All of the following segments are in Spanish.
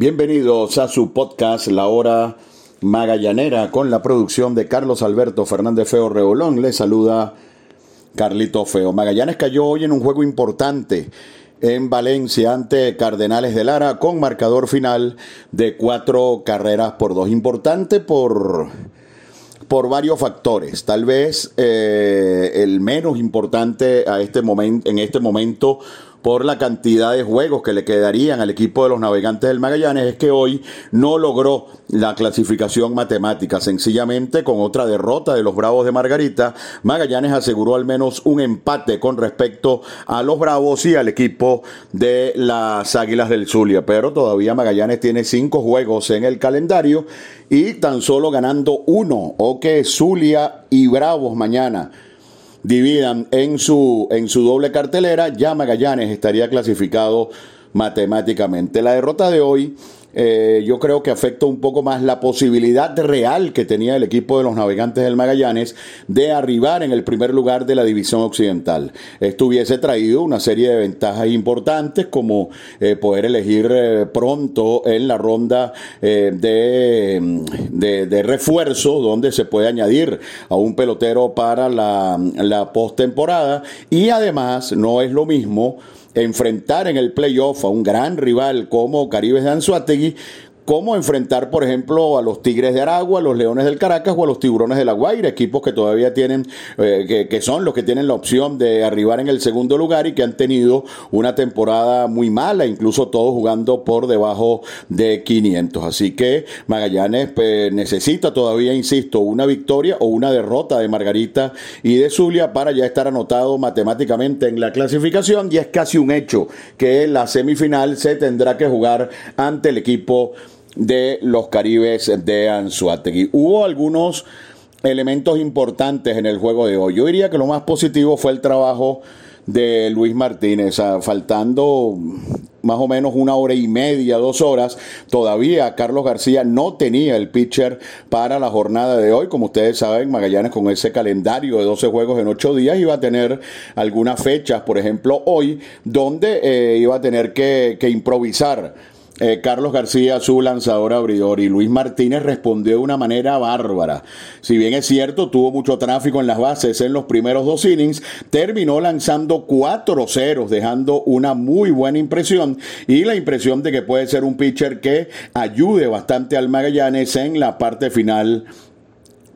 Bienvenidos a su podcast La Hora Magallanera con la producción de Carlos Alberto Fernández Feo Reolón. Le saluda Carlito Feo. Magallanes cayó hoy en un juego importante en Valencia ante Cardenales de Lara con marcador final de cuatro carreras por dos. Importante por, por varios factores. Tal vez eh, el menos importante a este momento, en este momento por la cantidad de juegos que le quedarían al equipo de los navegantes del Magallanes es que hoy no logró la clasificación matemática. Sencillamente, con otra derrota de los Bravos de Margarita, Magallanes aseguró al menos un empate con respecto a los Bravos y al equipo de las Águilas del Zulia. Pero todavía Magallanes tiene cinco juegos en el calendario y tan solo ganando uno. O que Zulia y Bravos mañana dividan en su, en su doble cartelera, ya Magallanes estaría clasificado matemáticamente. La derrota de hoy eh, yo creo que afecta un poco más la posibilidad real que tenía el equipo de los navegantes del Magallanes de arribar en el primer lugar de la división occidental. Esto hubiese traído una serie de ventajas importantes como eh, poder elegir eh, pronto en la ronda de, de, refuerzo donde se puede añadir a un pelotero para la, la postemporada y además no es lo mismo enfrentar en el playoff a un gran rival como Caribes de Anzuategui cómo enfrentar, por ejemplo, a los Tigres de Aragua, a los Leones del Caracas o a los Tiburones de la Guaira, equipos que todavía tienen, eh, que, son los que tienen la opción de arribar en el segundo lugar y que han tenido una temporada muy mala, incluso todos jugando por debajo de 500. Así que Magallanes pues, necesita todavía, insisto, una victoria o una derrota de Margarita y de Zulia para ya estar anotado matemáticamente en la clasificación y es casi un hecho que la semifinal se tendrá que jugar ante el equipo de los Caribes de Anzuategui. Hubo algunos elementos importantes en el juego de hoy. Yo diría que lo más positivo fue el trabajo de Luis Martínez, faltando más o menos una hora y media, dos horas, todavía Carlos García no tenía el pitcher para la jornada de hoy. Como ustedes saben, Magallanes con ese calendario de 12 juegos en 8 días iba a tener algunas fechas, por ejemplo hoy, donde eh, iba a tener que improvisar eh, Carlos García, su lanzador abridor, y Luis Martínez respondió de una manera bárbara. Si bien es cierto, tuvo mucho tráfico en las bases en los primeros dos innings, terminó lanzando cuatro ceros, dejando una muy buena impresión y la impresión de que puede ser un pitcher que ayude bastante al Magallanes en la parte final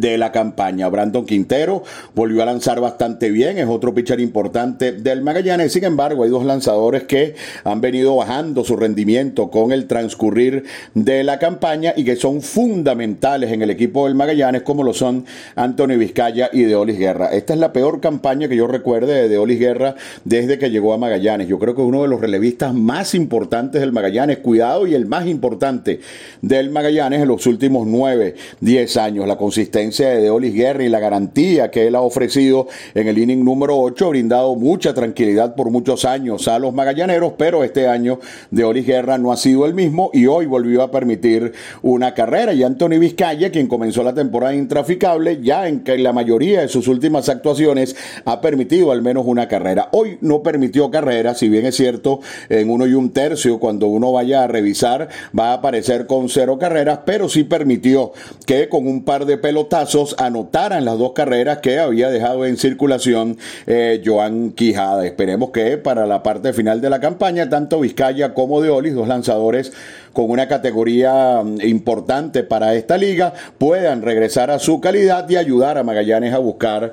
de la campaña. Brandon Quintero volvió a lanzar bastante bien, es otro pitcher importante del Magallanes. Sin embargo, hay dos lanzadores que han venido bajando su rendimiento con el transcurrir de la campaña y que son fundamentales en el equipo del Magallanes, como lo son Antonio Vizcaya y Deolis Guerra. Esta es la peor campaña que yo recuerde de Deolis Guerra desde que llegó a Magallanes. Yo creo que es uno de los relevistas más importantes del Magallanes, cuidado, y el más importante del Magallanes en los últimos nueve, diez años. La consistencia de Deolis Guerra y la garantía que él ha ofrecido en el inning número 8 ha brindado mucha tranquilidad por muchos años a los magallaneros, pero este año Deolis Guerra no ha sido el mismo y hoy volvió a permitir una carrera. Y Anthony Vizcaya, quien comenzó la temporada intraficable, ya en la mayoría de sus últimas actuaciones ha permitido al menos una carrera. Hoy no permitió carrera, si bien es cierto, en uno y un tercio, cuando uno vaya a revisar, va a aparecer con cero carreras, pero sí permitió que con un par de pelotas anotaran las dos carreras que había dejado en circulación eh, Joan Quijada. Esperemos que para la parte final de la campaña, tanto Vizcaya como de Olis, dos lanzadores con una categoría mm, importante para esta liga, puedan regresar a su calidad y ayudar a Magallanes a buscar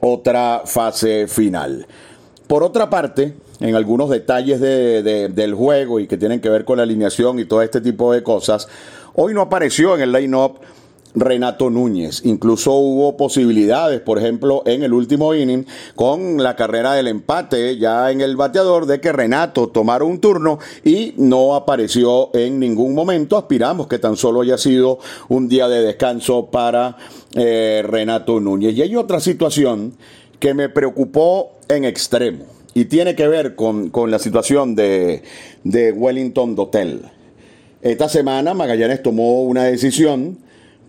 otra fase final. Por otra parte, en algunos detalles del juego y que tienen que ver con la alineación y todo este tipo de cosas, hoy no apareció en el line-up Renato Núñez. Incluso hubo posibilidades, por ejemplo, en el último inning, con la carrera del empate ya en el bateador, de que Renato tomara un turno y no apareció en ningún momento. Aspiramos que tan solo haya sido un día de descanso para eh, Renato Núñez. Y hay otra situación que me preocupó en extremo y tiene que ver con, con la situación de, de Wellington Dotel. Esta semana Magallanes tomó una decisión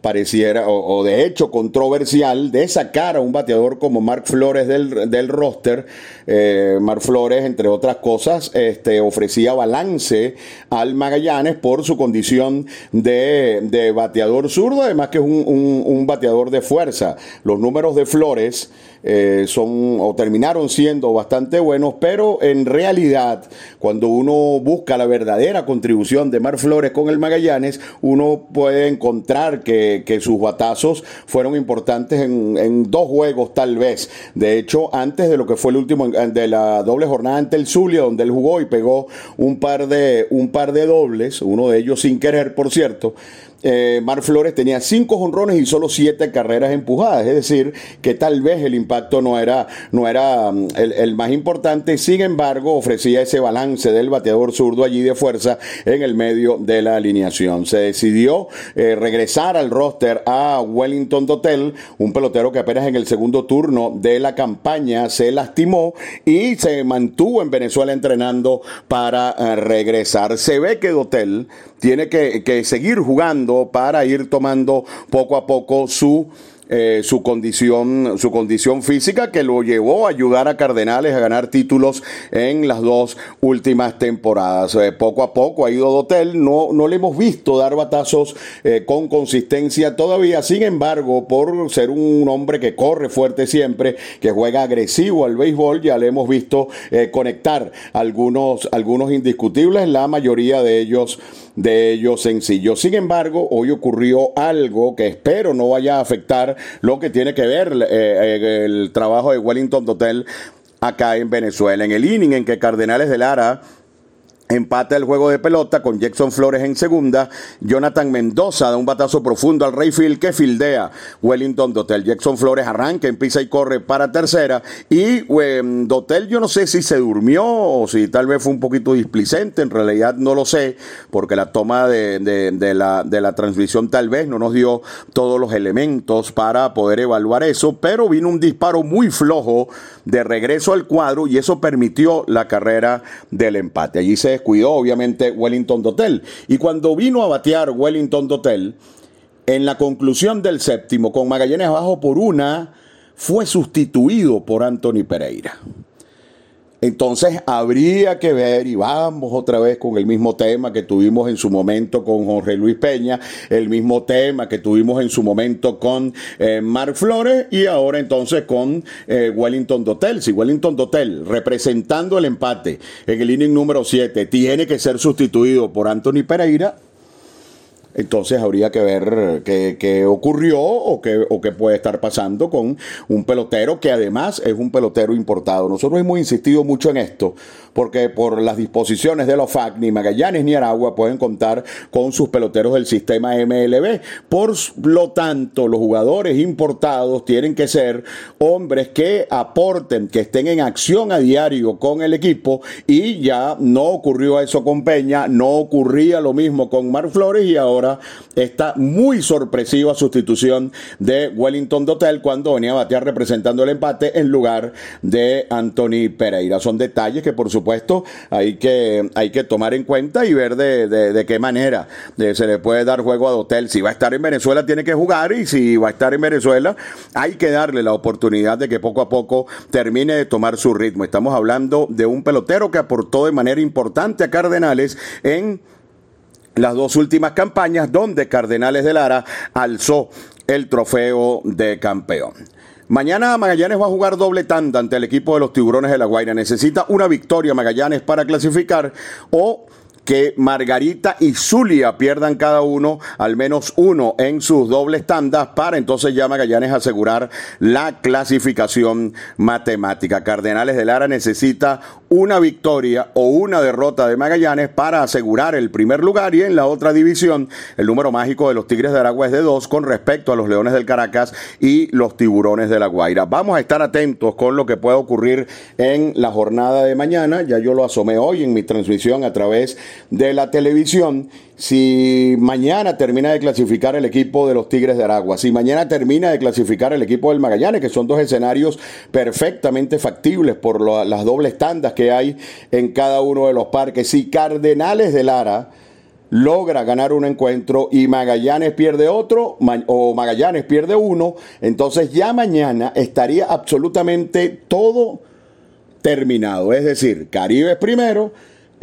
pareciera, o, de hecho controversial, de sacar a un bateador como Mark Flores del, del roster. Eh, Mark Flores, entre otras cosas, este, ofrecía balance al Magallanes por su condición de, de bateador zurdo, además que es un, un, un bateador de fuerza. Los números de Flores eh, son o terminaron siendo bastante buenos, pero en realidad cuando uno busca la verdadera contribución de Mar Flores con el Magallanes, uno puede encontrar que, sus batazos fueron importantes en, dos juegos tal vez. De hecho, antes de lo que fue el último de la doble jornada ante el Zulia, donde él jugó y pegó un par de, un par de dobles, uno de ellos sin querer, por cierto, eh, Mar Flores tenía cinco jonrones y solo siete carreras empujadas, es decir, que tal vez el impacto no era, no era mm, el, más importante, sin embargo ofrecía ese balance del bateador zurdo allí de fuerza en el medio de la alineación. Se decidió eh, regresar al roster a Wellington Dotel, un pelotero que apenas en el segundo turno de la campaña se lastimó y se mantuvo en Venezuela entrenando para eh, regresar. Se ve que Dotel tiene que seguir jugando para ir tomando poco a poco su eh, su, condición, su condición física que lo llevó a ayudar a Cardenales a ganar títulos en las dos últimas temporadas. Eh, poco a poco ha ido Dotel, no, no le hemos visto dar batazos eh, con consistencia todavía, sin embargo, por ser un hombre que corre fuerte siempre, que juega agresivo al béisbol, ya le hemos visto conectar algunos, algunos indiscutibles, la mayoría de ellos de ellos sencillos. Sin embargo, hoy ocurrió algo que espero no vaya a afectar lo que tiene que ver eh, eh, el trabajo de Wellington Hotel acá en Venezuela. En el inning en que Cardenales de Lara Empate el juego de pelota con Jackson Flores en segunda. Jonathan Mendoza da un batazo profundo al Rayfield que fildea Wellington Dotel. Jackson Flores arranca, empieza y corre para tercera. Y em, Dotel, yo no sé si se durmió o si tal vez fue un poquito displicente. En realidad no lo sé, porque la toma de, de, la, de la transmisión tal vez no nos dio todos los elementos para poder evaluar eso. Pero vino un disparo muy flojo de regreso al cuadro y eso permitió la carrera del empate. Allí se descuidó obviamente Wellington Dotel. Y cuando vino a batear Wellington Dotel, en la conclusión del séptimo, con Magallanes abajo por una, fue sustituido por Anthony Pereira. Entonces habría que ver, y vamos otra vez con el mismo tema que tuvimos en su momento con Jorge Luis Peña, el mismo tema que tuvimos en su momento con eh, Mark Flores y ahora entonces con eh, Wellington Dotel. Si Wellington Dotel, representando el empate en el inning número 7, tiene que ser sustituido por Anthony Pereira, entonces habría que ver qué, ocurrió o qué, o qué puede estar pasando con un pelotero que además es un pelotero importado. Nosotros hemos insistido mucho en esto, porque por las disposiciones de los FAC, ni Magallanes ni Aragua pueden contar con sus peloteros del sistema MLB. Por lo tanto, los jugadores importados tienen que ser hombres que aporten, que estén en acción a diario con el equipo y ya no ocurrió eso con Peña, no ocurría lo mismo con Mar Flores y ahora esta muy sorpresiva sustitución de Wellington Dotel cuando venía a batear representando el empate en lugar de Anthony Pereira. Son detalles que por supuesto hay que, hay que tomar en cuenta y ver de, qué manera eh, se le puede dar juego a Dotel. Si va a estar en Venezuela tiene que jugar y si va a estar en Venezuela hay que darle la oportunidad de que poco a poco termine de tomar su ritmo. Estamos hablando de un pelotero que aportó de manera importante a Cardenales en las dos últimas campañas donde Cardenales de Lara alzó el trofeo de campeón. Mañana Magallanes va a jugar doble tanda ante el equipo de los Tiburones de la Guaira. Necesita una victoria Magallanes para clasificar o que Margarita y Zulia pierdan cada uno al menos uno en sus dobles tandas para entonces ya Magallanes asegurar la clasificación matemática. Cardenales de Lara necesita una victoria o una derrota de Magallanes para asegurar el primer lugar y en la otra división el número mágico de los Tigres de Aragua es de dos con respecto a los Leones del Caracas y los Tiburones de la Guaira. Vamos a estar atentos con lo que pueda ocurrir en la jornada de mañana. Ya yo lo asomé hoy en mi transmisión a través de la televisión. Si mañana termina de clasificar el equipo de los Tigres de Aragua, si mañana termina de clasificar el equipo del Magallanes, que son dos escenarios perfectamente factibles por las dobles tandas que hay en cada uno de los parques, si Cardenales de Lara logra ganar un encuentro y Magallanes pierde otro o Magallanes pierde uno, entonces ya mañana estaría absolutamente todo terminado. Es decir, Caribe primero,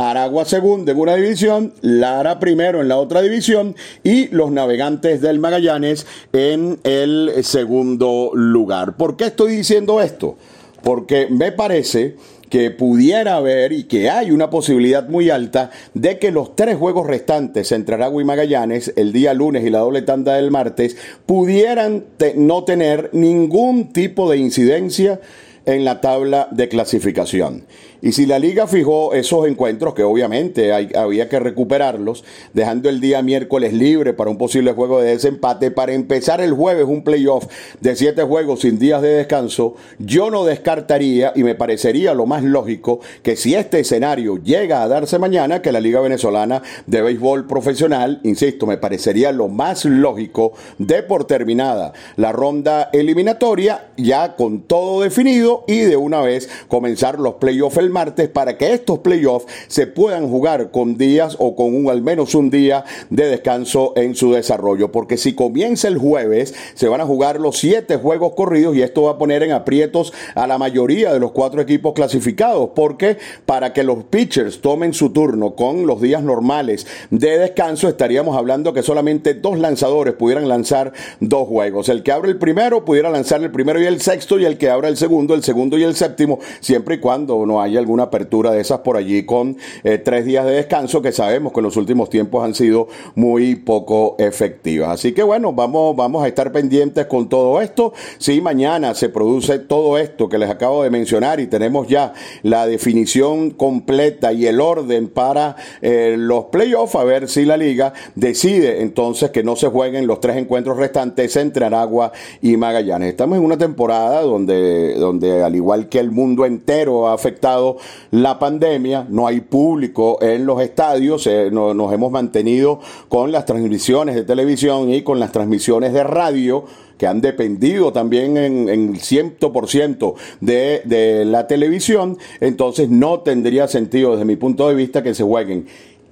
Aragua segundo en una división, Lara primero en la otra división y los navegantes del Magallanes en el segundo lugar. ¿Por qué estoy diciendo esto? Porque me parece que pudiera haber y que hay una posibilidad muy alta de que los tres juegos restantes entre Aragua y Magallanes, el día lunes y la doble tanda del martes, pudieran no tener ningún tipo de incidencia en la tabla de clasificación. Y si la liga fijó esos encuentros, que obviamente había que recuperarlos, dejando el día miércoles libre para un posible juego de desempate, para empezar el jueves un playoff de siete juegos sin días de descanso, yo no descartaría y me parecería lo más lógico que si este escenario llega a darse mañana, que la Liga Venezolana de Béisbol Profesional, insisto, me parecería lo más lógico de por terminada la ronda eliminatoria, ya con todo definido y de una vez comenzar los playoffs el martes para que estos playoffs se puedan jugar con días o con un, al menos un día de descanso en su desarrollo. Porque si comienza el jueves, se van a jugar los siete juegos corridos y esto va a poner en aprietos a la mayoría de los cuatro equipos clasificados. Porque para que los pitchers tomen su turno con los días normales de descanso, estaríamos hablando que solamente dos lanzadores pudieran lanzar dos juegos. El que abre el primero pudiera lanzar el primero y el sexto y el que abra el segundo, el segundo y el séptimo, siempre y cuando no haya alguna apertura de esas por allí con eh, tres días de descanso que sabemos que en los últimos tiempos han sido muy poco efectivas. Así que bueno, vamos, vamos a estar pendientes con todo esto. Si mañana se produce todo esto que les acabo de mencionar y tenemos ya la definición completa y el orden para eh, los playoffs, a ver si la liga decide entonces que no se jueguen los tres encuentros restantes entre Aragua y Magallanes. Estamos en una temporada donde, donde al igual que el mundo entero ha afectado la pandemia, no hay público en los estadios, eh, nos hemos mantenido con las transmisiones de televisión y con las transmisiones de radio que han dependido también en, en 100% de, de la televisión, entonces no tendría sentido desde mi punto de vista que se jueguen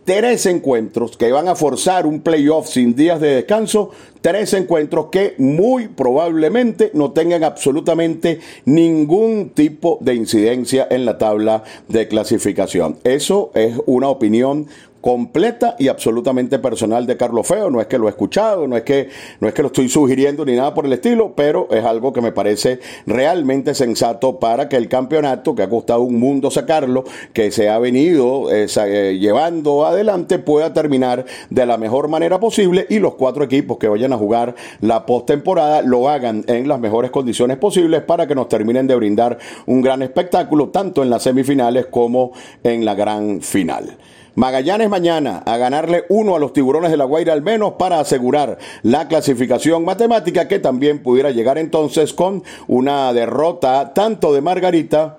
tres encuentros que van a forzar un playoff sin días de descanso, tres encuentros que muy probablemente no tengan absolutamente ningún tipo de incidencia en la tabla de clasificación. Eso es una opinión completa y absolutamente personal de Carlos Feo. No es que lo he escuchado, no es que, no es que lo estoy sugiriendo ni nada por el estilo, pero es algo que me parece realmente sensato para que el campeonato, que ha costado un mundo sacarlo, que se ha venido eh, eh, llevando adelante, pueda terminar de la mejor manera posible y los cuatro equipos que vayan a jugar la postemporada lo hagan en las mejores condiciones posibles para que nos terminen de brindar un gran espectáculo, tanto en las semifinales como en la gran final. Magallanes mañana a ganarle uno a los tiburones de la Guaira al menos para asegurar la clasificación matemática que también pudiera llegar entonces con una derrota tanto de Margarita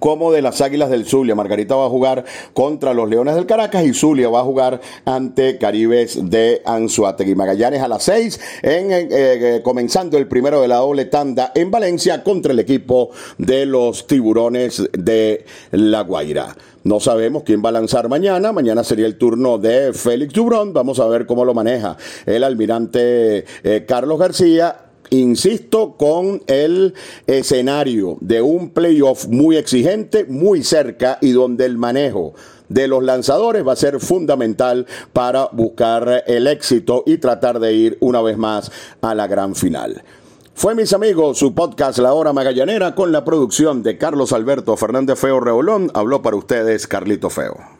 como de las Águilas del Zulia. Margarita va a jugar contra los Leones del Caracas y Zulia va a jugar ante Caribes de Anzuategui. Magallanes a las seis, en, eh, eh, comenzando el primero de la doble tanda en Valencia contra el equipo de los Tiburones de La Guaira. No sabemos quién va a lanzar mañana. Mañana sería el turno de Félix Dubrón. Vamos a ver cómo lo maneja el almirante eh, Carlos García insisto, con el escenario de un playoff muy exigente, muy cerca y donde el manejo de los lanzadores va a ser fundamental para buscar el éxito y tratar de ir una vez más a la gran final. Fue, mis amigos, su podcast La Hora Magallanera con la producción de Carlos Alberto Fernández Feo Reolón. Habló para ustedes Carlito Feo.